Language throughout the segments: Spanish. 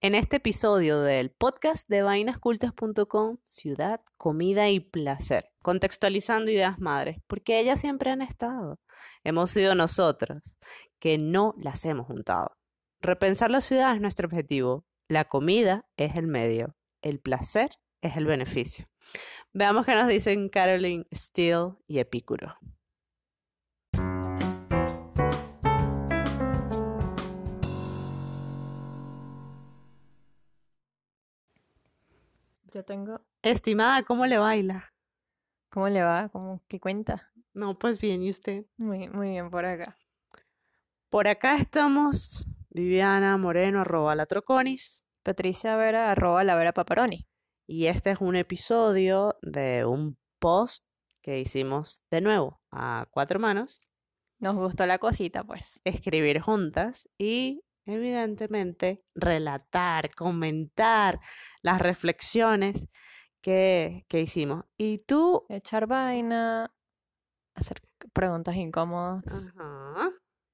En este episodio del podcast de vainascultas.com, ciudad, comida y placer, contextualizando ideas madres, porque ellas siempre han estado. Hemos sido nosotros, que no las hemos juntado. Repensar la ciudad es nuestro objetivo. La comida es el medio. El placer es el beneficio. Veamos qué nos dicen Caroline Steele y Epicuro. Yo tengo. Estimada, ¿cómo le baila? ¿Cómo le va? ¿Cómo qué cuenta? No, pues bien, ¿y usted? Muy, muy bien por acá. Por acá estamos Viviana Moreno, arroba la Troconis. Patricia Vera, arroba la Vera Paparoni. Y este es un episodio de un post que hicimos de nuevo a cuatro manos. Nos gustó la cosita, pues. Escribir juntas y evidentemente relatar, comentar las reflexiones que, que hicimos. Y tú... Echar vaina, hacer preguntas incómodas. Ajá.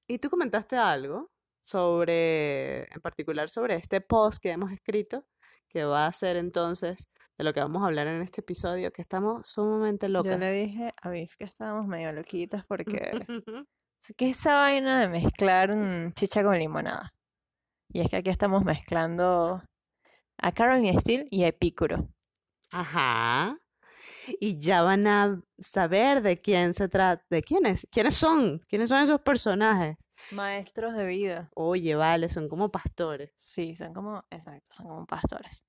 Y tú comentaste algo sobre, en particular sobre este post que hemos escrito, que va a ser entonces de lo que vamos a hablar en este episodio, que estamos sumamente locas. Yo le dije a Biff que estábamos medio loquitas porque... ¿Qué es esa vaina de mezclar un chicha con limonada? Y es que aquí estamos mezclando a Caroline Steele y a Epicuro. Ajá. Y ya van a saber de quién se trata, de quiénes, quiénes son, quiénes son esos personajes. Maestros de vida. Oye, vale, son como pastores. Sí, son como, exacto, son como pastores.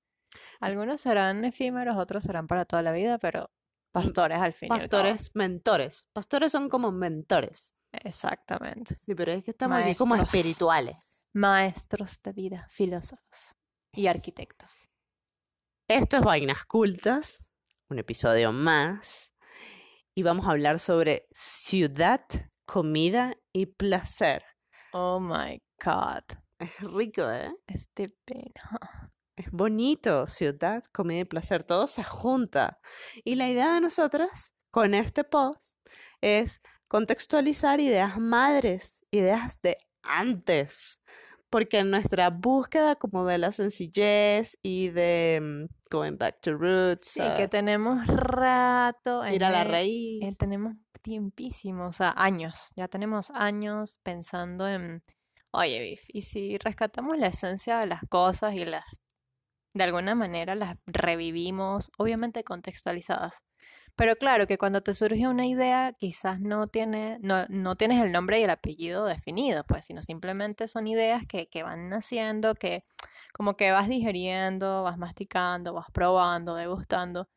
Algunos serán efímeros, otros serán para toda la vida, pero pastores al fin. y al cabo. Pastores, mentores. Pastores son como mentores. Exactamente. Sí, pero es que estamos aquí como Maestros. espirituales. Maestros de vida, filósofos y arquitectos. Esto es Vainas Cultas, un episodio más. Y vamos a hablar sobre ciudad, comida y placer. Oh my God. Es rico, ¿eh? Este pena. Es bonito, ciudad, comida y placer, todo se junta. Y la idea de nosotras con este post es contextualizar ideas madres, ideas de antes, porque en nuestra búsqueda como de la sencillez y de mm, going back to roots, Sí, ah, que tenemos rato. en ir a la e- raíz. eh, tenemos tiempísimo, o sea, años. Ya tenemos años pensando en, oye, Biff, ¿y si rescatamos la esencia de las cosas y las, de alguna manera las revivimos, obviamente contextualizadas? Pero claro que cuando te surge una idea, quizás no tiene, no, no tienes el nombre y el apellido definido, pues, sino simplemente son ideas que, que van naciendo, que como que vas digeriendo, vas masticando, vas probando, degustando.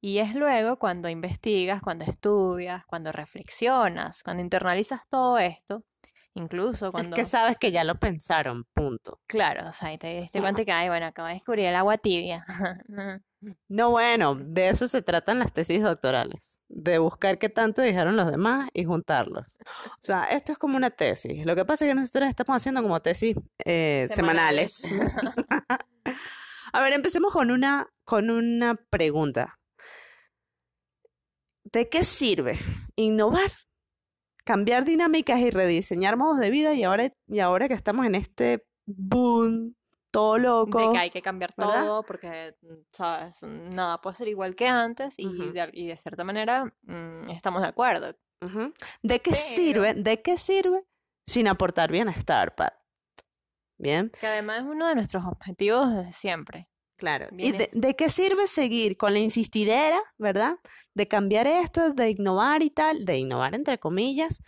Y es luego cuando investigas, cuando estudias, cuando reflexionas, cuando internalizas todo esto, incluso Es cuando... que sabes que ya lo pensaron, punto. Claro, o sea, y te diste cuenta que, ay, bueno, acabo de descubrir el agua tibia. No, bueno, de eso se tratan las tesis doctorales, de buscar qué tanto dijeron los demás y juntarlos. O sea, esto es como una tesis. Lo que pasa es que nosotros estamos haciendo como tesis eh, semanales. A ver, empecemos con una, con una pregunta. ¿De qué sirve innovar, cambiar dinámicas y rediseñar modos de vida? Y ahora, y ahora que estamos en este boom, todo loco. De que hay que cambiar ¿verdad? todo porque, mm, ¿sabes? Nada puede ser igual que antes y, Ujú. de, al- y de cierta manera mm, estamos de acuerdo. Ujú. ¿De qué Pero- sirve? ¿De qué sirve sin aportar bienestar, Pat? Bien, Que además es uno de nuestros objetivos desde siempre. claro. ¿Y de, de qué sirve seguir con la insistidera, verdad? De cambiar esto, de innovar y tal, de innovar entre comillas,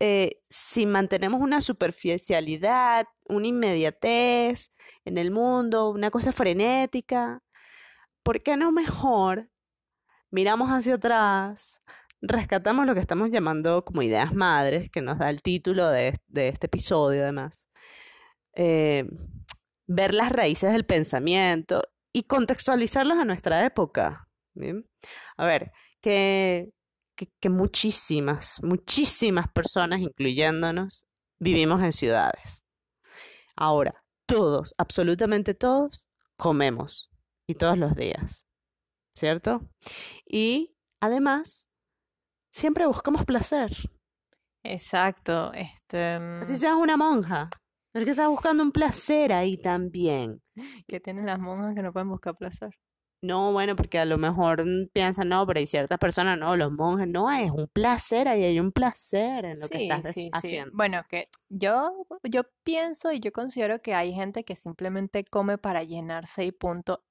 eh, si mantenemos una superficialidad, una inmediatez en el mundo, una cosa frenética, ¿por qué no mejor miramos hacia atrás, rescatamos lo que estamos llamando como ideas madres, que nos da el título de, es- de este episodio además, eh, ver las raíces del pensamiento y contextualizarlos a nuestra época. A ver, que, que, que muchísimas, muchísimas personas, incluyéndonos, vivimos en ciudades. Ahora, todos, absolutamente todos, comemos y todos los días, ¿cierto? Y además, siempre buscamos placer. Exacto. Este, mm, Así seas una monja. Porque está buscando un placer ahí también. Que tienen las monjas que no pueden buscar placer. No, bueno, porque a lo mejor piensan, no, pero hay ciertas personas, no, los monjes, no, es un placer, ahí hay un placer en lo que Sí, estás sí, sí. haciendo. Bueno, que yo, yo pienso y yo considero que hay gente que simplemente come para llenarse y punto.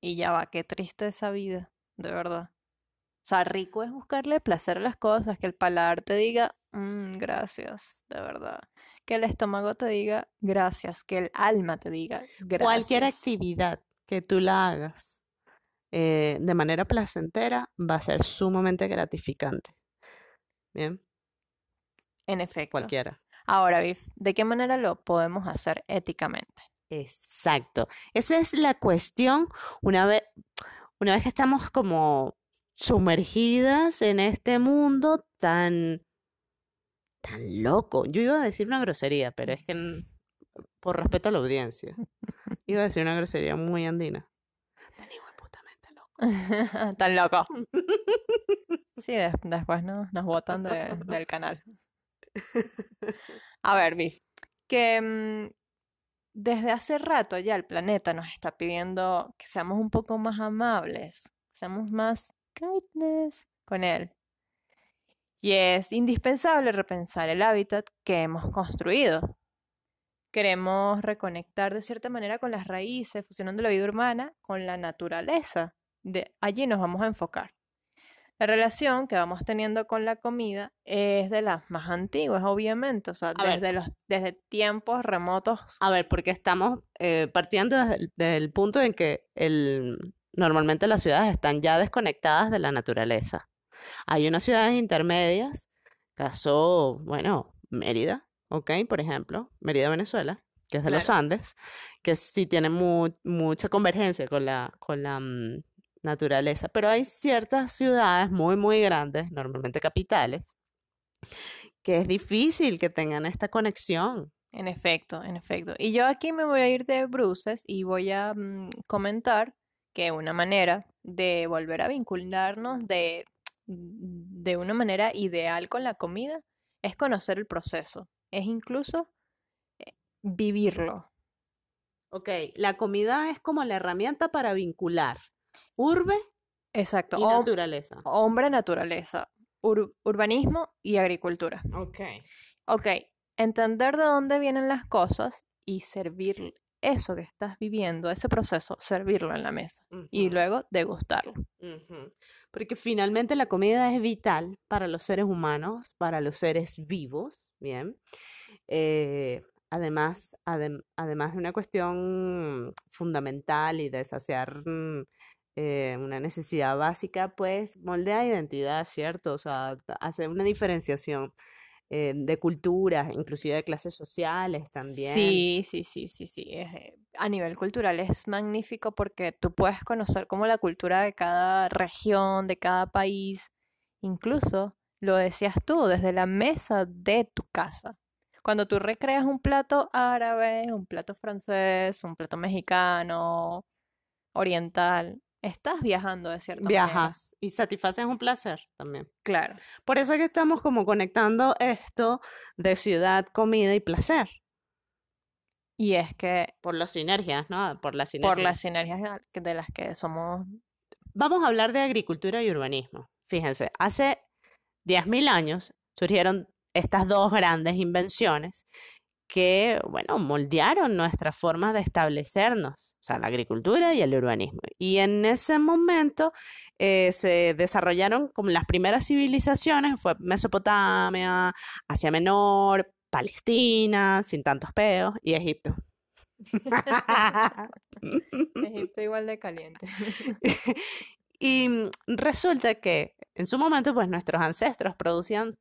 Y ya va, qué triste esa vida, de verdad. O sea, rico es buscarle placer a las cosas, que el paladar te diga, "Mm, gracias, de verdad. Que el estómago te diga, gracias. Que el alma te diga, Cualquier gracias. actividad que tú la hagas eh, de manera placentera va a ser sumamente gratificante. Bien, En efecto. cualquiera. Ahora, Viv, ¿de qué manera lo podemos hacer éticamente? Exacto. Esa es la cuestión una vez, una vez que estamos como sumergidas en este mundo tan, tan loco. Yo iba a decir una grosería, pero es que por respeto a la audiencia, iba a decir una grosería muy andina. Tan loco. Sí, des- después no, nos botan de- del canal. A ver, Biff, que mm, desde hace rato ya el planeta nos está pidiendo que seamos un poco más amables, que seamos más kindness con él. Y es indispensable repensar el hábitat que hemos construido. Queremos reconectar de cierta manera con las raíces, fusionando la vida urbana con la naturaleza. De allí nos vamos a enfocar. La relación que vamos teniendo con la comida es de las más antiguas, obviamente, o sea, A ver. desde los, desde tiempos remotos. A ver, porque estamos eh, partiendo desde el, desde el punto en que el, normalmente las ciudades están ya desconectadas de la naturaleza. Hay unas ciudades intermedias, caso, bueno, Mérida, ¿ok? Por ejemplo, Mérida, Venezuela, que es de los. Andes, que sí tiene mu- mucha convergencia con la, con la mm, naturaleza, pero hay ciertas ciudades muy, muy grandes, normalmente capitales, que es difícil que tengan esta conexión. En efecto, en efecto. Y yo aquí me voy a ir de bruces y voy a mm, comentar que una manera de volver a vincularnos de, de una manera ideal con la comida es conocer el proceso, es incluso eh, vivirlo. Ok, la comida es como la herramienta para vincular urbe Exacto. y hom- naturaleza. hombre, naturaleza, ur- urbanismo y agricultura. Ok. Ok, entender de dónde vienen las cosas y servir eso que estás viviendo, ese proceso, servirlo en la mesa y luego degustarlo. Porque finalmente la comida es vital para los seres humanos, para los seres vivos, ¿bien? Eh, además, adem- además de una cuestión fundamental y de saciar mm, eh, una necesidad básica, pues moldea identidad, ¿cierto? O sea, hace una diferenciación eh, de culturas, inclusive de clases sociales también. Sí, sí, sí, sí, sí. eh, a nivel cultural es magnífico porque tú puedes conocer como la cultura de cada región, de cada país, incluso lo decías tú, desde la mesa de tu casa. Cuando tú recreas un plato árabe, un plato francés, un plato mexicano, oriental, estás viajando de cierta manera. Viajas y satisfaces un placer también. Claro. Por eso es que estamos como conectando esto de ciudad, comida y placer. Y es que Por las sinergias, ¿no? Por las por las sinergias. sinergias de de las que somos Vamos a hablar de agricultura y urbanismo. Fíjense, hace 10.000 años surgieron estas dos grandes invenciones que, bueno, moldearon nuestras formas de establecernos, o sea, la agricultura y el urbanismo. Y en ese momento eh, se desarrollaron como las primeras civilizaciones, fue Mesopotamia, Asia Menor, Palestina, sin tantos peos, y Egipto. Egipto igual de caliente. Y mm, resulta que en su momento, pues nuestros ancestros producían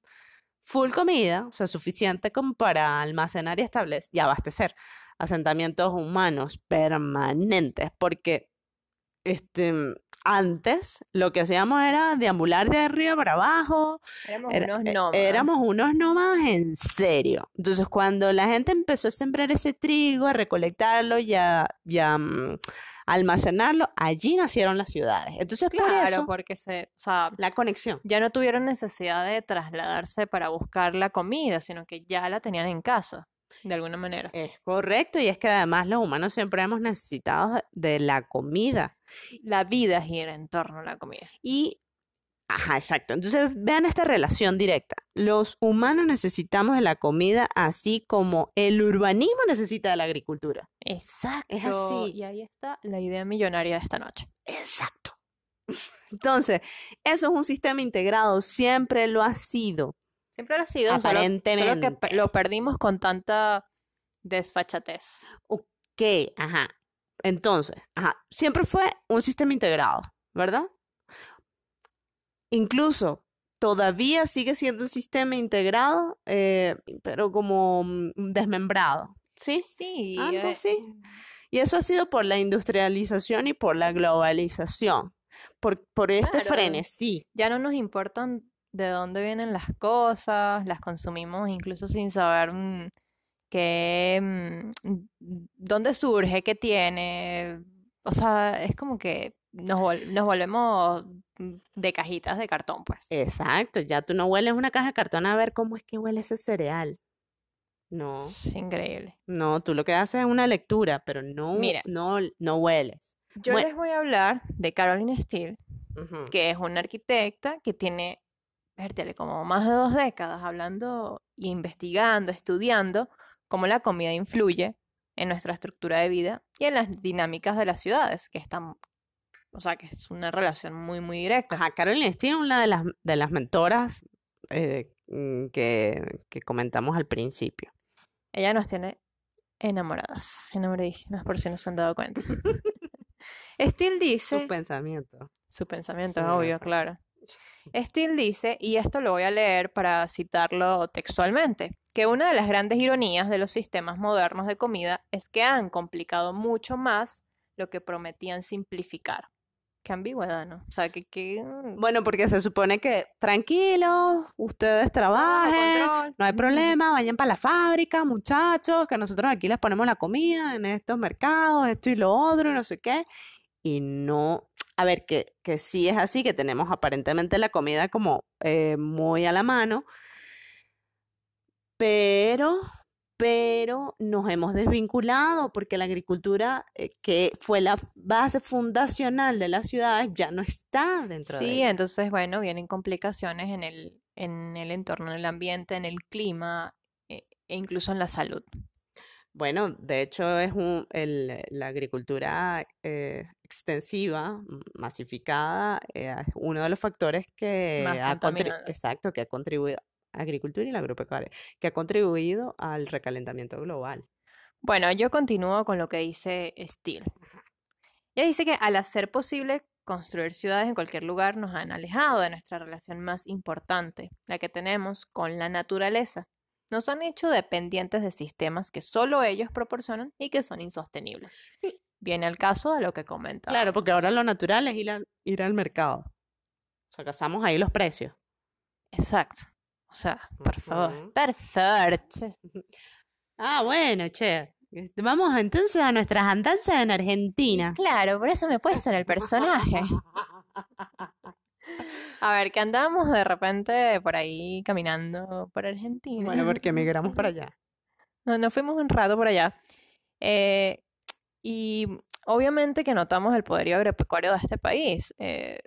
full comida, o sea, suficiente como para almacenar y establecer y abastecer asentamientos humanos permanentes, porque este, antes lo que hacíamos era deambular de arriba para abajo, Éramos era- unos eh, nómadas. éramos unos nómadas en serio. Entonces, cuando la gente empezó a sembrar ese trigo, a recolectarlo y a, y a, mm, almacenarlo, allí nacieron las ciudades. Entonces, por Claro, eso, porque se, o sea, la conexión. ya no tuvieron necesidad de trasladarse para buscar la comida, sino que ya la tenían en casa. de alguna manera. Es correcto, y es que además los humanos siempre hemos necesitado de la comida. La vida gira en torno a la comida. Y, ajá, exacto. Entonces, vean esta relación directa. Los humanos necesitamos de la comida así como el urbanismo necesita de la agricultura. Exacto. Es así. Y ahí está la idea millonaria de esta noche. Exacto. Entonces, eso es un sistema integrado, siempre lo ha sido. Siempre lo ha sido, solo- solo, que Aparentemente. lo perdimos con tanta desfachatez. Ok, ajá. Entonces, ajá, siempre fue un sistema integrado, ¿verdad? Incluso todavía sigue siendo un sistema integrado, eh, pero como mm, desmembrado, ¿sí? Sí. Algo eh, así. Y eso ha sido por la industrialización y por la globalización, por, por este Claro. frenesí. Ya no nos importan de dónde vienen las cosas, las consumimos incluso sin saber mm, qué, mm, dónde surge, qué tiene. O sea, es como que nos, vol- nos volvemos de cajitas de cartón, pues. Exacto, ya tú no hueles una caja de cartón a ver cómo es que huele ese cereal. No, Es increíble. no, tú lo que haces es una lectura, pero no, Mira. no, no hueles. Yo Bueno. les voy a hablar de Caroline Steele, que es una arquitecta que tiene, vértele, como más de dos décadas hablando y investigando, estudiando cómo la comida influye en nuestra estructura de vida y en las dinámicas de las ciudades, que están, o sea, que es una relación muy, muy directa. Ajá, Carolina Steele, una de las, de las mentoras eh, mm, que, que comentamos al principio. Ella nos tiene enamoradas, enamoradísimas, por si no se han dado cuenta. Steele dice... Su pensamiento. Su pensamiento, Sí, obvio, claro. Steele dice, y esto lo voy a leer para citarlo textualmente, que una de las grandes ironías de los sistemas modernos de comida es que han complicado mucho más lo que prometían simplificar. Qué ambigüedad, ¿no? O sea, que... que mm, Bueno, porque se supone que tranquilos, ustedes trabajen, no hay problema, vayan para la fábrica, muchachos, que nosotros aquí les ponemos la comida en estos mercados, esto y lo otro, y no sé qué. Y no, a ver, que, que sí es así, que tenemos aparentemente la comida como eh, muy a la mano, pero, pero nos hemos desvinculado porque la agricultura, eh, que fue la base fundacional de las ciudades, ya no está dentro de Sí, entonces, bueno, vienen complicaciones en el, en el entorno, en el ambiente, en el clima e, e incluso en la salud. Bueno, de hecho es un, el- la agricultura eh, extensiva, masificada, eh, es uno de los factores que Más ha exacto, que ha contribuido, agricultura y la agropecuaria, que ha contribuido al recalentamiento global. Bueno, yo continúo con lo que dice Steele. Ella dice que al hacer posible construir ciudades en cualquier lugar nos han alejado de nuestra relación más importante, la que tenemos con la naturaleza. Nos han hecho dependientes de sistemas que solo ellos proporcionan y que son insostenibles. Viene al caso de lo que comenta. Claro, porque ahora lo natural es ir al, ir al mercado. O sea, cazamos ahí los precios. Exacto. O sea, por favor. Perfecto. Ah, bueno, che. Este, Vamos entonces a nuestras andanzas en Argentina. Claro, por eso me he puesto en el personaje. A ver, que andamos de repente por ahí caminando por Argentina. Bueno, porque emigramos para allá. No, nos fuimos un rato por allá. Eh, y obviamente que notamos el poderío agropecuario de este país. Eh,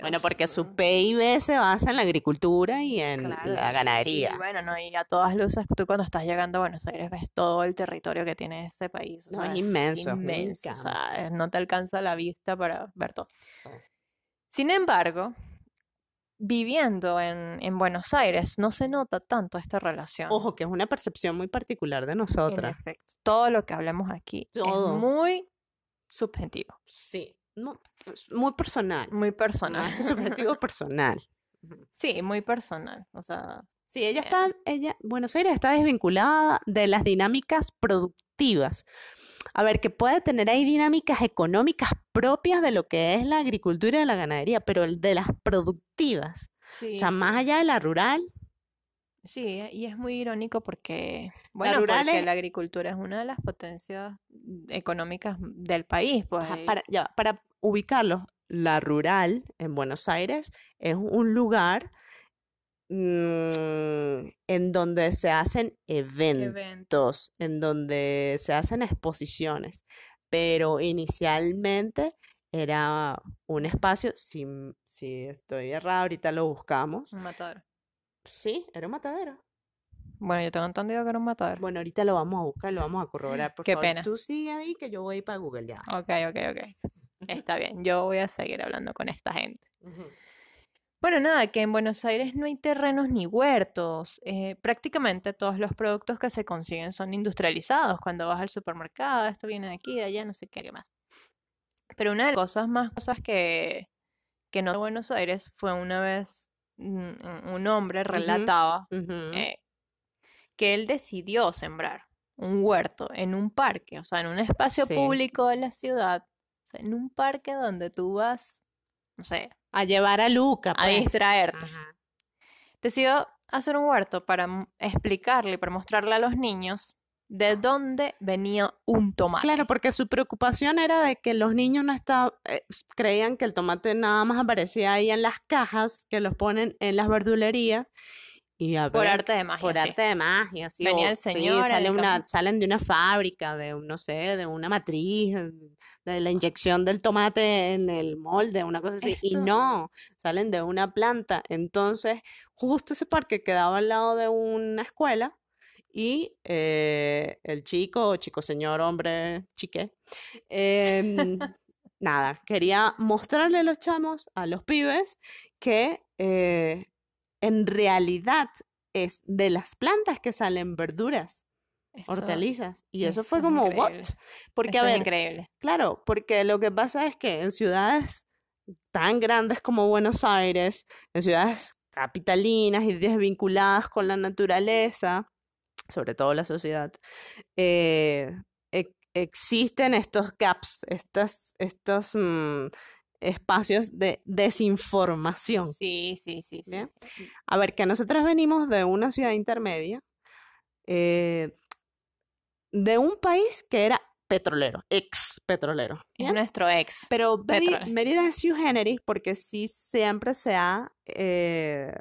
Bueno, porque su PIB se basa en la agricultura y en Claro, la Y ganadería. bueno, no, y a todas luces, tú cuando estás llegando a Buenos Aires ves todo el territorio que tiene ese país. o No, sea, es inmenso, es inmenso, o sea, no te alcanza la vista para ver todo. Sin embargo, viviendo en, en Buenos Aires, no se nota tanto esta relación. Ojo, que es una percepción muy particular de En nosotras. efecto, todo lo que hablemos aquí Todo. es muy subjetivo, Sí, no, es muy personal. muy personal. Que subjetivo personal. Sí, muy personal. O sea, Sí, ella está, ella, Buenos Aires está desvinculada de las dinámicas productivas. A ver, que puede tener ahí dinámicas económicas propias de lo que es la agricultura y la ganadería, pero el de las productivas. sí. O sea, más allá de la rural, Sí, y es muy irónico porque, bueno, rural porque es- la agricultura es una de las potencias económicas del país, pues. Y- para, ya, para ubicarlos, la rural en Buenos Aires es un lugar mm, en donde se hacen Evento. eventos, en donde se hacen exposiciones, pero inicialmente era un espacio, si, si estoy errada, ahorita lo buscamos. Un matadero. Sí, era un matadero. Bueno, yo tengo entendido que era un matadero. Bueno, ahorita lo vamos a buscar, lo vamos a corroborar. Por Qué favor, pena. tú sigue ahí que yo voy para Google ya. Ok, ok, ok. Está bien, yo voy a seguir hablando con esta gente. Bueno, nada, que en Buenos Aires no hay terrenos ni huertos. eh, prácticamente todos los productos que se consiguen son industrializados. Cuando vas al supermercado, esto viene de aquí, de allá, no sé qué, qué más. Pero una de las cosas más cosas que, que no de Buenos Aires fue una vez un hombre relataba eh, que él decidió sembrar un huerto en un parque, o sea, en un espacio Sí. público de la ciudad, o sea, en un parque donde tú vas, no sé, A llevar a Luca, a pues. distraerte. Ajá. Decidió hacer un huerto para explicarle y para mostrarle a los niños de dónde venía un tomate. Claro, porque su preocupación era de que los niños no estaban, creían que el tomate nada más aparecía ahí en las cajas que los ponen en las verdulerías y a por ver, arte de magia. por sí. arte de magia, sí, Venía el señor sale el una, salen de una fábrica, de no sé, de una matriz, de la inyección del tomate en el molde, una cosa así, y no, salen de una planta. Entonces, justo ese parque quedaba al lado de una escuela y eh, el chico, chico señor, hombre, chique, em, nada, quería mostrarle a los chamos, a los pibes, que eh, en realidad es de las plantas que salen verduras, Esto- hortalizas. Y eso fue esto es como, ¿what? Porque, Esto a es ver, increíble. claro, porque lo que pasa es que en ciudades tan grandes como Buenos Aires, en ciudades capitalinas y desvinculadas con la naturaleza, sobre todo la sociedad, eh, e- existen estos gaps, estas, estos mm, espacios de desinformación. Sí, sí, sí, sí. ¿bien? A ver, que nosotros venimos de una ciudad intermedia, eh, de un país que era petrolero, ex petrolero. Es nuestro ex. Pero. Mérida es sui generis porque sí siempre se ha, eh,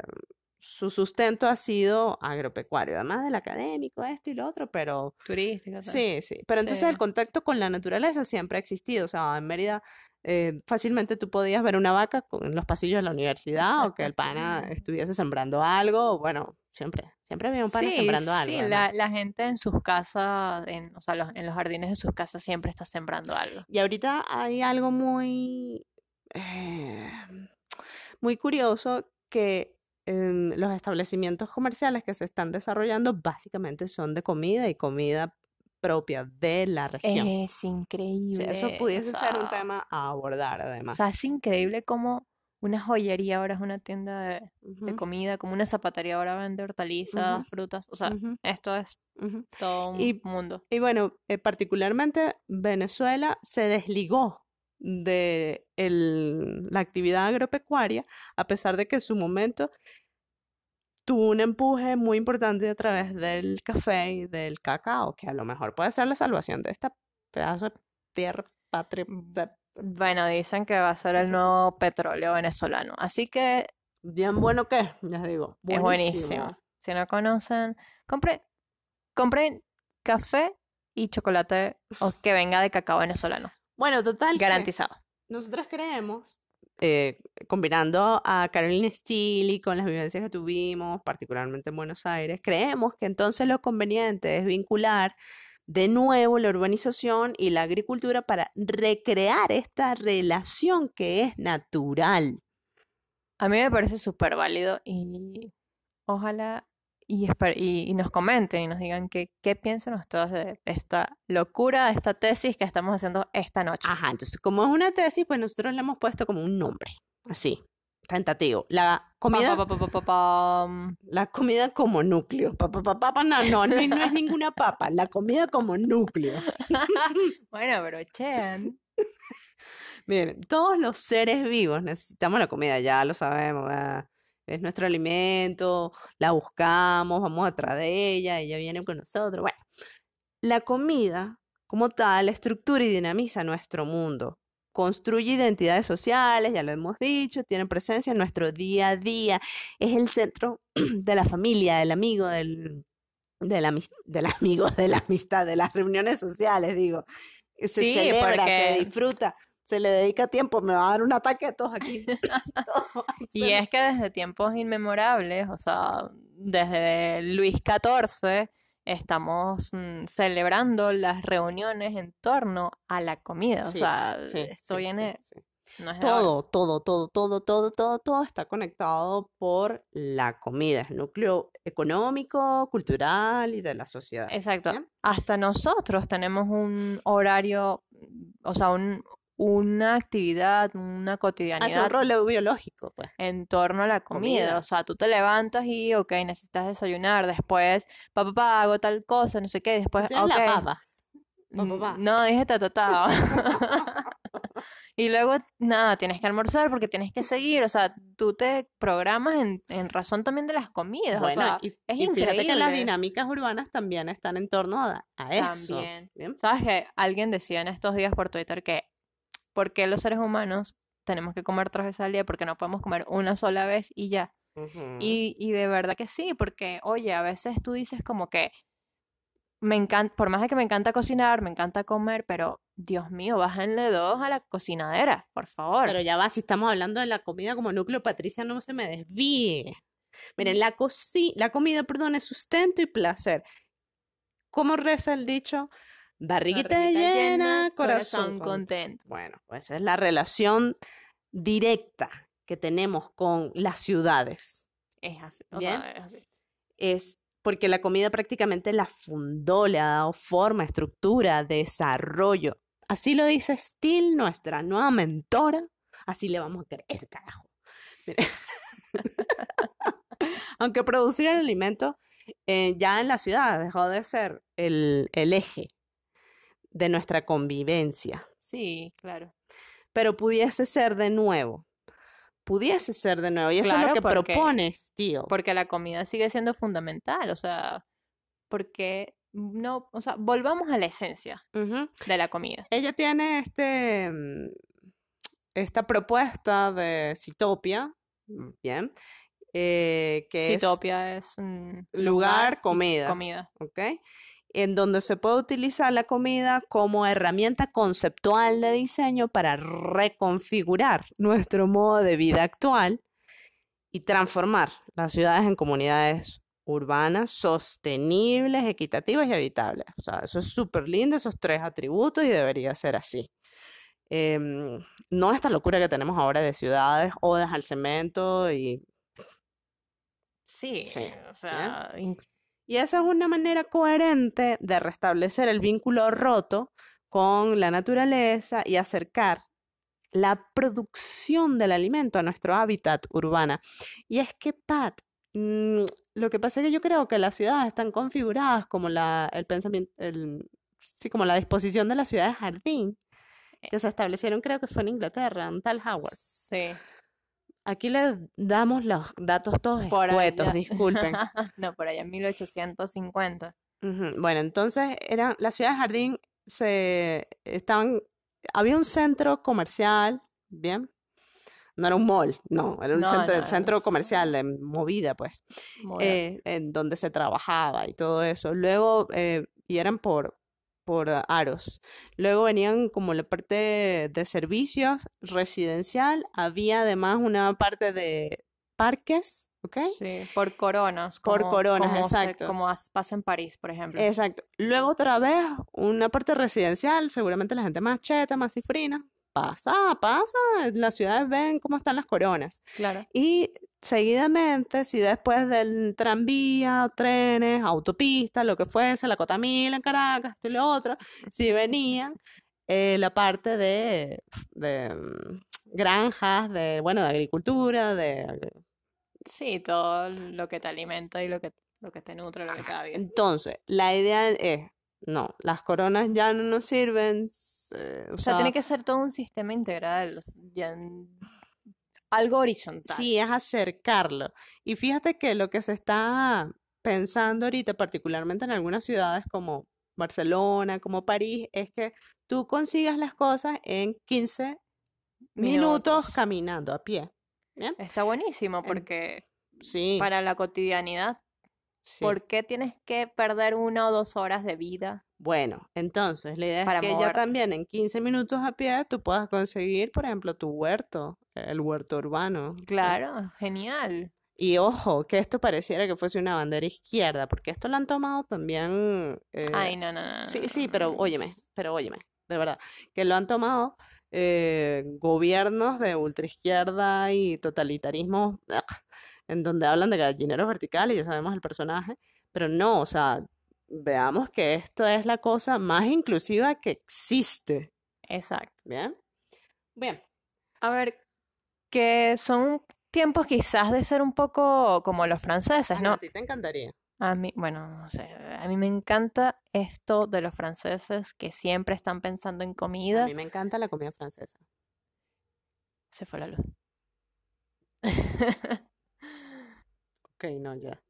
su sustento ha sido agropecuario, además del académico, esto y lo otro, pero Turístico. tal. sí, sí. Pero entonces el Sí. contacto con la naturaleza siempre ha existido, o sea, en Mérida eh, fácilmente tú podías ver una vaca con- en los pasillos de la universidad o que el pana estuviese sembrando algo, bueno, siempre, siempre había un pana Sí, sembrando algo. sí, la gente en sus casas, en, o sea, los- en los jardines de sus casas siempre está sembrando algo. Y ahorita hay algo muy, eh, muy curioso que los establecimientos comerciales que se están desarrollando básicamente son de comida y comida propia de la región. Es O sea, increíble. eso o pudiese ser un tema a abordar O además. sea, es increíble como una joyería ahora es una tienda de, comida, como una zapatería ahora vende hortalizas, frutas. O sea, esto es todo un Y- mundo. Y bueno, eh, particularmente Venezuela se desligó de el- la actividad agropecuaria, a pesar de que en su momento tuvo un empuje muy importante a través del café y del cacao, que a lo mejor puede ser la salvación de esta pedazo de tierra patria. de- Bueno, dicen que va a ser el nuevo petróleo venezolano. Así que Bien bueno que, ya digo, es buenísimo. Si no conocen, compre, compren café y chocolate o que venga de cacao venezolano. Bueno, total. Garantizado. Nosotras creemos, eh, combinando a Carolina Steele con las vivencias que tuvimos, particularmente en Buenos Aires, creemos que entonces lo conveniente es vincular de nuevo la urbanización y la agricultura para recrear esta relación que es natural. A mí me parece súper válido y ojalá y, y, y nos comenten y nos digan qué, qué piensan ustedes de esta locura, de esta tesis que estamos haciendo esta noche. Ajá, entonces como es una tesis, pues nosotros le hemos puesto como un nombre, así, tentativo. La comida... pa, pa, pa. La comida como núcleo. No, no, no, no es ninguna papa. La comida como núcleo. Bueno, pero chean. Miren, todos los seres vivos necesitamos la comida, ya lo sabemos, ¿verdad? Es nuestro alimento, la buscamos, vamos atrás de ella, ella viene con nosotros. Bueno, la comida como tal estructura y dinamiza nuestro mundo. construye identidades sociales, ya lo hemos dicho, tiene presencia en nuestro día a día, es el centro de la familia, del amigo, del, del, amigo, de la amistad, de las reuniones sociales, digo. Se Sí, celebra, porque- se disfruta, se le dedica tiempo, me va a dar un ataque a todos aquí. Y es que desde tiempos inmemorables, o sea, desde Luis XIV, estamos mm, celebrando las reuniones en torno a la comida. O sea, sí, esto sí, viene, no. Todo, todo, todo, todo, todo, todo, todo está conectado por la comida, es el núcleo económico, cultural y de la sociedad. Exacto. Hasta nosotros tenemos un horario, o sea, un, una actividad, una Hace cotidianidad un rol biológico, pues. en torno a la comida. Comida. O sea, tú te levantas y, ok, necesitas desayunar, después, papá, papá, hago tal cosa, no sé qué, después, Tienes la papa. Pa, pa, pa. No, dije tatatá. Y luego, nada, tienes que almorzar porque tienes que seguir. O sea, tú te programas en, en razón también de las comidas. Bueno, o sea, y, es y fíjate que las dinámicas urbanas también están en torno a, a eso. También. ¿bien? ¿Sabes que alguien decía en estos días por Twitter que ¿por qué los seres humanos tenemos que comer tres veces al día? Porque no podemos comer una sola vez y ya. Y, y de verdad que sí, porque, oye, a veces tú dices como que me encanta, por más de que me encanta cocinar, me encanta comer, pero Dios mío, bájenle dos a la cocinadera, por favor. Pero ya va, si estamos hablando de la comida como núcleo, Patricia, no se me desvíe. Miren, la, la comida, perdón, es sustento y placer. ¿Cómo reza el dicho? Barriguita, Barriguita llena, corazón, contento. contento. Bueno, pues esa es la relación directa que tenemos con las ciudades. Es así, o Bien. sea, es así. Es porque la comida prácticamente la fundó, le ha dado forma, estructura, desarrollo. Así lo dice Steele, nuestra nueva mentora. Así le vamos a creer, carajo. Aunque producir el alimento eh, ya en la ciudad dejó de ser el, el eje de nuestra convivencia, Sí, claro. pero pudiese ser de nuevo. Pudiese ser de nuevo. Y eso es lo que porque- propone Steele. Porque la comida sigue siendo fundamental, o sea, porque no, o sea, volvamos a la esencia de la comida. Ella tiene este, mm, esta propuesta de Citopia, bien, eh, que Citopia es un lugar, y comida, comida. ¿ok? En donde se puede utilizar la comida como herramienta conceptual de diseño para reconfigurar nuestro modo de vida actual y transformar las ciudades en comunidades urbanas, sostenibles, equitativas y habitables. O sea, eso es súper lindo, esos tres atributos y debería ser así. Em, no esta locura que tenemos ahora de ciudades, odas al cemento y Sí, Sí, o sea, in- Y esa es una manera coherente de restablecer el vínculo roto con la naturaleza y acercar la producción del alimento a nuestro hábitat urbana. Y es que, Pat, mm, lo que pasa es que yo creo que las ciudades están configuradas como la, el pensamiento, el, sí, como la disposición de las ciudades jardín, que se establecieron creo que fue en Inglaterra, en tal Howard. sí. Aquí le damos los datos todos escuetos, allá. disculpen. No, por allá en 1850. Ujú, Bueno, entonces eran las ciudades jardín se estaban había un centro comercial, bien. No era un mall, no, era un No, centro, no, el centro comercial de movida, pues, eh, en donde se trabajaba y todo eso. Luego, eh, y eran por, por aros. Luego venían como la parte de servicios residencial. Había además una parte de parques, ¿ok? Sí, por coronas. Por como- coronas, como se- exacto. como as- pasa en París, por ejemplo. Exacto. Luego otra vez una parte residencial, seguramente la gente más cheta, más cifrina. Pasa, pasa, las ciudades ven cómo están las coronas. Claro. Y seguidamente, si después del tranvía, trenes, autopista, lo que fuese, la Cotamil en Caracas, esto y lo otro, si venía eh, la parte de, de mm, granjas, de, bueno, de agricultura, de Sí, todo lo que te alimenta y lo que, lo que te nutre, lo que te da vida. Entonces, la idea es, no, las coronas ya no nos sirven, eh, o O sea, sea, tiene que ser todo un sistema integral, ya en- algo horizontal. sí, es acercarlo. Y fíjate que lo que se está pensando ahorita, particularmente en algunas ciudades como Barcelona, como París, es que tú consigas las cosas en 15 minutos, Minutos. caminando a pie. ¿Bien? Está buenísimo porque Sí, para la cotidianidad, sí. ¿por qué tienes que perder una o dos horas de vida? Bueno, entonces la idea es que ya también en 15 minutos a pie tú puedas conseguir, por ejemplo, tu huerto, el huerto urbano. ¿no? Claro, genial. Y ojo, que esto pareciera que fuese una bandera izquierda, porque esto lo han tomado también. eh, Ay, no, no, no. sí, no, sí, no, pero óyeme, pero óyeme, de verdad, que lo han tomado eh, gobiernos de ultraizquierda y totalitarismo, en donde hablan de gallineros verticales, ya sabemos el personaje, pero no, o sea, veamos que esto es la cosa más inclusiva que existe, Exacto. ¿bien? Bien. A ver, que son tiempos quizás de ser un poco como los franceses, ¿no? a ti te encantaría. A mí, bueno, no sé, a mí me encanta esto de los franceses que siempre están pensando en A comida. mí me encanta la comida francesa. Se fue la luz. Ok, no, ya.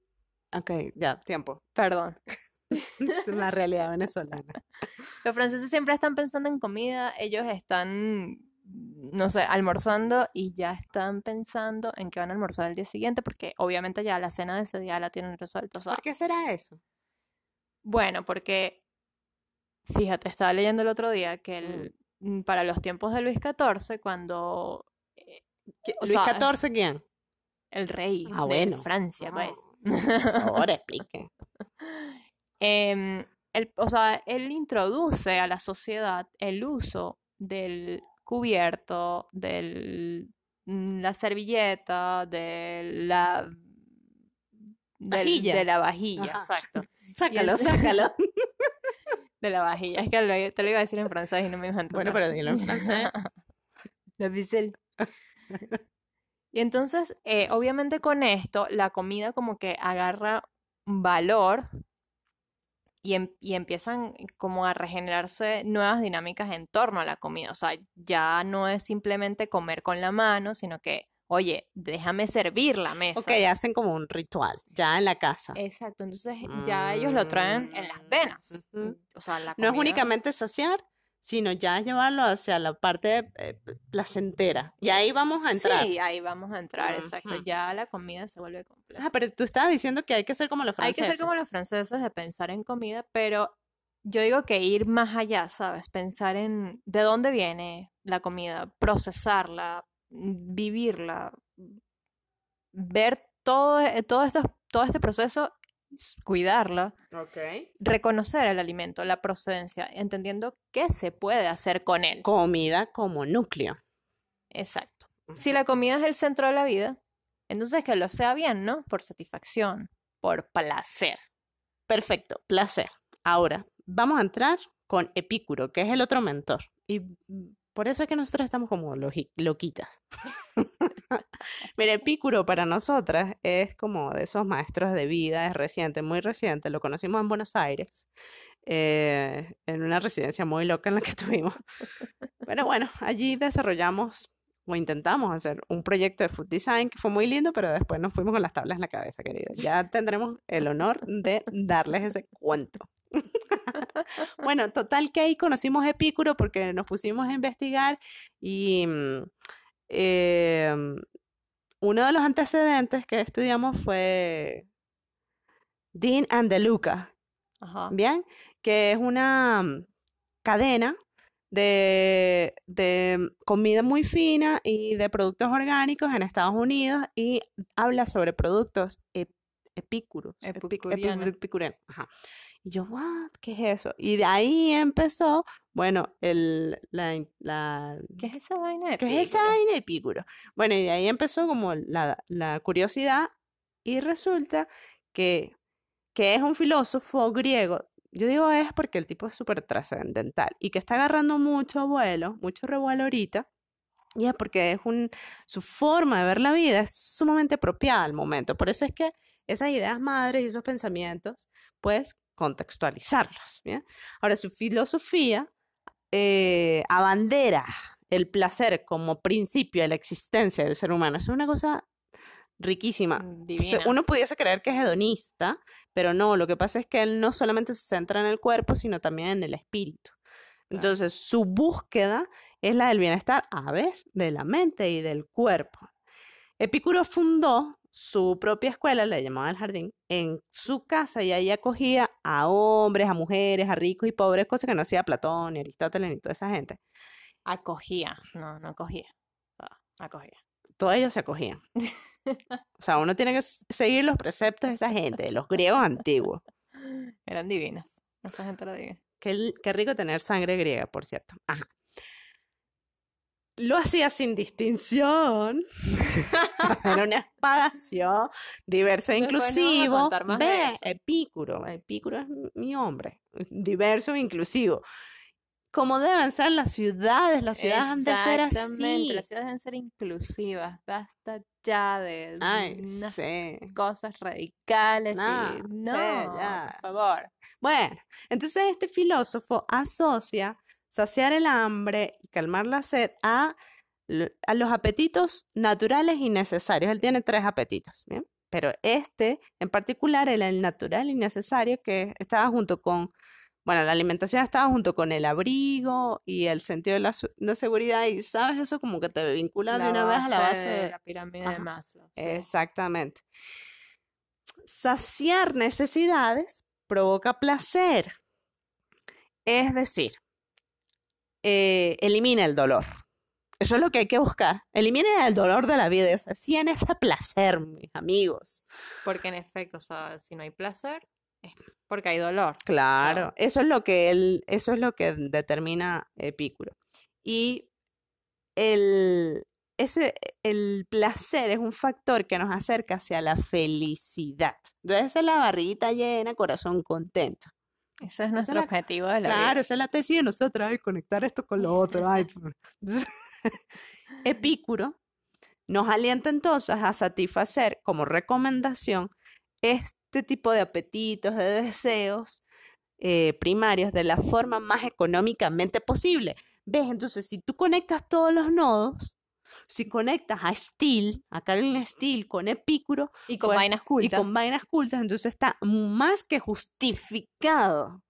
Ok, ya, tiempo. Perdón. Es una realidad venezolana. Los franceses siempre están pensando en comida, ellos están, no sé, almorzando y ya están pensando en qué van a almorzar el día siguiente, porque obviamente ya la cena de ese día la tienen resuelta. ¿Por qué será eso? bueno, porque, fíjate, estaba leyendo el otro día que el, mm, para los tiempos de Luis XIV, cuando eh, ¿Qui- o Luis sea, XIV, ¿quién? el rey Ah, de bueno. Francia, pues, Ah, Por favor, explique. em, él- o sea, él introduce a la sociedad el uso del cubierto, de la servilleta, de la del- Vajilla. de la vajilla, Ajá. exacto, Sácalo, sácalo. de la vajilla. Es que lo- te lo iba a decir en francés y no me iba a entender. Bueno, pero dilo en francés. La. Y entonces, eh, obviamente con esto, la comida como que agarra valor y, em- y empiezan como a regenerarse nuevas dinámicas en torno a la comida. O sea, ya no es simplemente comer con la mano, sino que, oye, déjame servir la mesa. Ok, hacen como un ritual, ya en la casa. Exacto, entonces ya ellos lo traen en las venas. Ujú. O sea, la No es únicamente saciar, sino ya llevarlo hacia la parte eh, placentera. Y ahí vamos a entrar. Sí, ahí vamos a entrar, exacto. Ya la comida se vuelve compleja. Ah, pero tú estabas diciendo que hay que ser como los Hay que franceses. ser como los franceses de pensar en comida, pero yo digo que ir más allá, ¿sabes? Pensar en de dónde viene la comida, procesarla, vivirla, ver todo, e- todo, esto, todo este proceso, cuidarla, Ok. reconocer el alimento, la procedencia, entendiendo qué se puede hacer con él. Comida como núcleo. Exacto. Si la comida es el centro de la vida, entonces que lo sea bien, ¿no? Por satisfacción, por placer. Perfecto, placer. Ahora, vamos a entrar con Epicuro, que es el otro mentor. Y mm, por eso es que nosotros estamos como loquitas. Mira, Epicuro para nosotras es como de esos maestros de vida, es reciente, muy reciente. Lo conocimos en Buenos Aires, eh, en una residencia muy loca en la que estuvimos. Pero bueno, allí desarrollamos o intentamos hacer un proyecto de food design que fue muy lindo, pero después nos fuimos con las tablas en la cabeza, querida. Ya tendremos el honor de darles ese cuento. Bueno, total que ahí conocimos Epicuro porque nos pusimos a investigar y mm, em, uno de los antecedentes que estudiamos fue Dean and DeLuca, Ajá. ¿bien? Que es una mm, cadena de, de comida muy fina y de productos orgánicos en Estados Unidos y habla sobre productos ep- epícuros, ajá. Y yo, what, ¿qué es eso? Y de ahí empezó, bueno, el, la, la, ¿Qué es esa vaina de ¿qué es esa vaina de epícuro? Bueno, y de ahí empezó como la, la curiosidad y resulta que, que es un filósofo griego. Yo digo es porque el tipo es súper trascendental y que está agarrando mucho vuelo, mucho revuelo ahorita. Y es porque es un, su forma de ver la vida es sumamente apropiada al momento. Por eso es que esas ideas madres y esos pensamientos, pues contextualizarlos. ¿bien? Ahora, su filosofía eh, abandera el placer como principio de la existencia del ser humano. Es una cosa riquísima. Mm, Pues, Divina. Uno pudiese creer que es hedonista, pero no, lo que pasa es que él no solamente se centra en el cuerpo, sino también en el espíritu. Entonces, su búsqueda es la del bienestar, a ver, de la mente y del cuerpo. Epicuro fundó su propia escuela, le llamaban el jardín, en su casa y ahí acogía a hombres, a mujeres, a ricos y pobres, cosas que no hacía Platón ni Aristóteles ni toda esa gente. Acogía, no, no acogía. Ah, acogía. Todos ellos se acogían. O sea, uno tiene que seguir los preceptos de esa gente, de los griegos antiguos. Eran divinas. Esa gente era divina. Qué, qué rico tener sangre griega, por cierto. Ajá. Lo hacía sin distinción. Era un espacio diverso e inclusivo. de Ve. Epicuro. Epicuro es mi- hombre. Diverso e inclusivo. Como deben ser las ciudades, las ciudades han de ser Exactamente, así. las ciudades deben ser inclusivas. Basta ya de Ay, unas sí. cosas radicales No, y sí, no, ya. por favor. Bueno, entonces este filósofo asocia saciar el hambre y calmar la sed a, a los apetitos naturales y necesarios. Él tiene tres apetitos, ¿bien? Pero este en particular, el, el natural y necesario, que estaba junto con, bueno, la alimentación estaba junto con el abrigo y el sentido de la, de seguridad. Y sabes, eso como que te vincula de una vez a la base de la pirámide de Maslow. sí. Exactamente. Saciar necesidades provoca placer. Es decir, eh, elimina el dolor. Eso es lo que hay que buscar. Elimina el dolor de la vida. Es así en ese placer, mis amigos. Porque en efecto, o sea, si no hay placer, es porque hay dolor. Claro, eso es lo que él, eso es lo que determina Epicuro. Y el, ese, el placer es un factor que nos acerca hacia la felicidad. Entonces, esa es la barriguita llena, corazón contento. Ese es nuestro la- objetivo de la Claro, vida. esa es la tesis de nosotros, ay, conectar esto con lo otro. ay, por- Entonces, Epicuro nos alienta entonces a satisfacer como recomendación este tipo de apetitos, de deseos eh, primarios de la forma más económicamente posible. ¿Ves? Entonces, si tú conectas todos los nodos, si conectas a Steel, a Carolyn Steel con Epicuro, Y con pues, vainas y cultas. con vainas cultas, entonces está más que justificado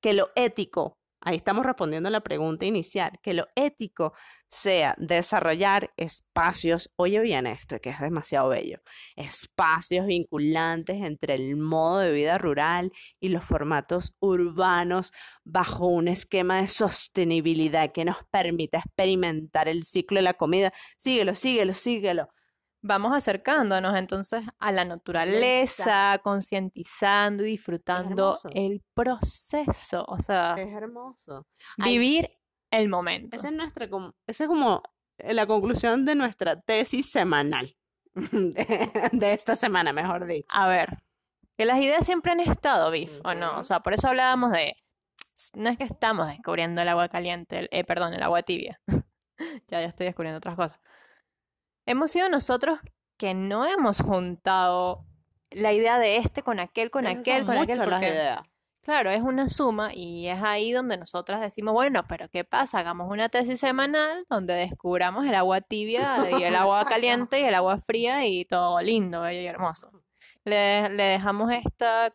que lo ético, ahí estamos respondiendo a la pregunta inicial, que lo ético sea desarrollar espacios, oye bien esto, que es demasiado bello, espacios vinculantes entre el modo de vida rural y los formatos urbanos bajo un esquema de sostenibilidad que nos permita experimentar el ciclo de la comida. Síguelo, síguelo, síguelo. Vamos acercándonos entonces a la naturaleza, concientizando y disfrutando el proceso. O sea, Es hermoso. Ay, vivir el momento. Esa es nuestra, esa es como la conclusión de nuestra tesis semanal. De, de esta semana, mejor dicho. A ver, que las ideas siempre han estado, Biff, ¿o no? O sea, por eso hablábamos de. No es que estamos descubriendo el agua caliente, el- eh, perdón, el agua tibia. ya, ya estoy descubriendo otras cosas. Hemos sido nosotros que no hemos juntado la idea de este con aquel, con Esas aquel, con aquel, porque. Claro, es una suma y es ahí donde nosotras decimos, bueno, pero ¿qué pasa? Hagamos una tesis semanal donde descubramos el agua tibia y el agua caliente y el agua fría y todo lindo, bello y hermoso. Le, le dejamos esta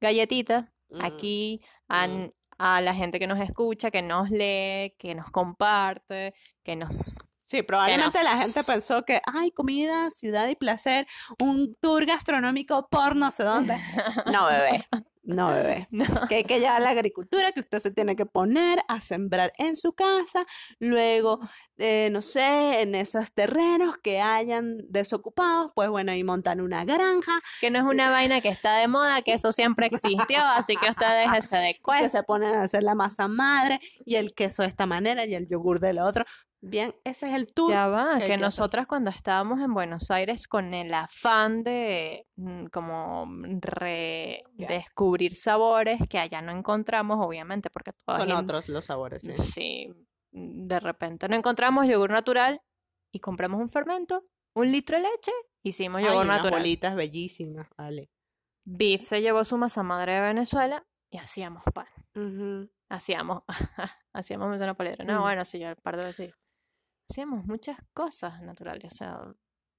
galletita Mm, aquí a, mm. a la gente que nos escucha, que nos lee, que nos comparte, que nos... Sí, probablemente la gente nos- pensó que, ay, comida, ciudad y placer, un tour gastronómico por no sé dónde. No, bebé. No, bebé. No. que hay que llevar la agricultura, que usted se tiene que poner a sembrar en su casa, luego, eh, no sé, en esos terrenos que hayan desocupados, pues bueno, y montan una granja, Que no es una vaina que está de moda, que eso siempre existió, así que usted déjese de que se ponen a hacer la masa madre y el queso de esta manera y el yogur del otro. Bien, ese es el tour. Ya va, que que nosotras cuando estábamos en Buenos Aires con el afán de mm, como redescubrir sabores que allá no encontramos, obviamente, porque toda Son otros los sabores, sí. Sí, de repente no encontramos yogur natural y compramos un fermento, un litro de leche, hicimos Ay, yogur unas natural. bolitas bellísimas, vale. Beef se llevó su masa madre de Venezuela y hacíamos pan. Hacíamos, hacíamos suena poliedro. No, Mm. bueno, sí, yo el par de veces. Sí. Hacíamos muchas cosas naturales, o sea,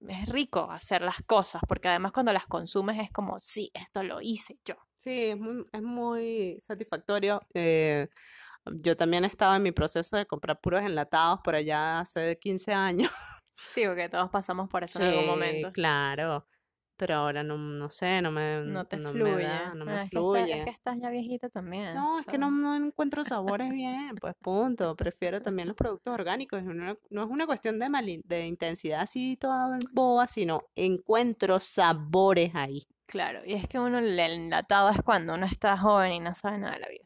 es rico hacer las cosas, porque además cuando las consumes es como, sí, esto lo hice yo. Sí, es muy, es muy satisfactorio. eh, Yo también estaba en mi proceso de comprar puros enlatados por allá hace 15 años. Sí, porque todos pasamos por eso en algún momento. claro. Pero ahora no, no sé, no me, No te no me fluye. da, no me Ah, es que está- fluye. es que estás ya viejita también. No, es que no, no encuentro sabores bien, pues punto. Prefiero también los productos orgánicos. No, no es una cuestión de, mali- de intensidad así toda boba, sino encuentro sabores ahí. Claro, y es que uno, el enlatado es cuando uno está joven y no sabe nada de la vida.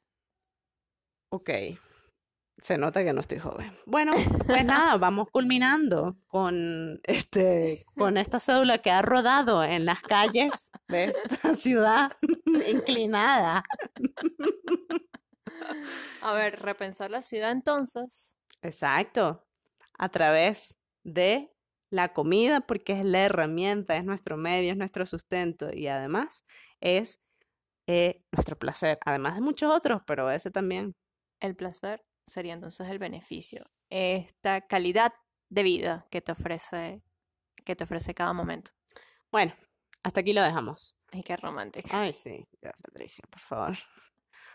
Ok, se nota que no estoy joven. Bueno, pues nada, vamos culminando con este, con esta cédula que ha rodado en las calles de esta ciudad inclinada. A ver, repensar la ciudad entonces. Exacto, a través de la comida, porque es la herramienta, es nuestro medio, es nuestro sustento y además es eh, nuestro placer, además de muchos otros, pero ese también. El placer sería entonces el beneficio. Esta calidad de vida que te ofrece, que te ofrece cada momento. Bueno, hasta aquí lo dejamos. Ay, qué romántico. Ay, sí, ya, Patricia, por favor.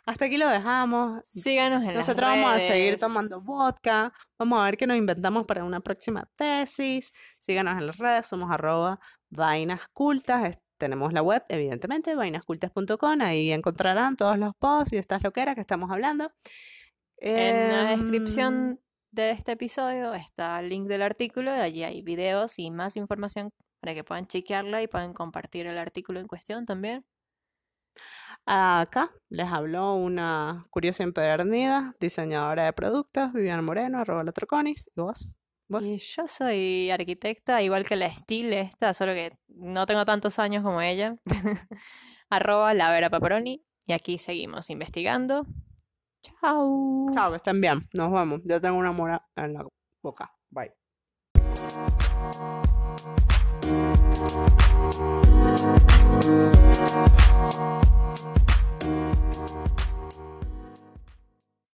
Hasta aquí lo dejamos. Síganos en las Nosotros vamos a seguir redes. tomando vodka. Vamos a ver qué nos inventamos para una próxima tesis. Síganos en las redes, somos arroba vainas cultas. Es- Tenemos la web, evidentemente, vainascultas.com. Ahí encontrarán todos los posts y estas loqueras que estamos hablando. En la Em, descripción de este episodio está el link del artículo, y allí hay videos y más información para que puedan chequearla y puedan compartir el artículo en cuestión también. Acá les habló una curiosa empedernida, diseñadora de productos, Viviana Moreno, arroba latroconis. ¿Y vos? ¿Vos? Y yo soy arquitecta, igual que la Stile esta, solo que no tengo tantos años como ella. Arroba la Vera Paparoni. Y aquí seguimos investigando. Chao. Chao, que estén bien. Nos vemos. Yo tengo una mora en la boca. Bye.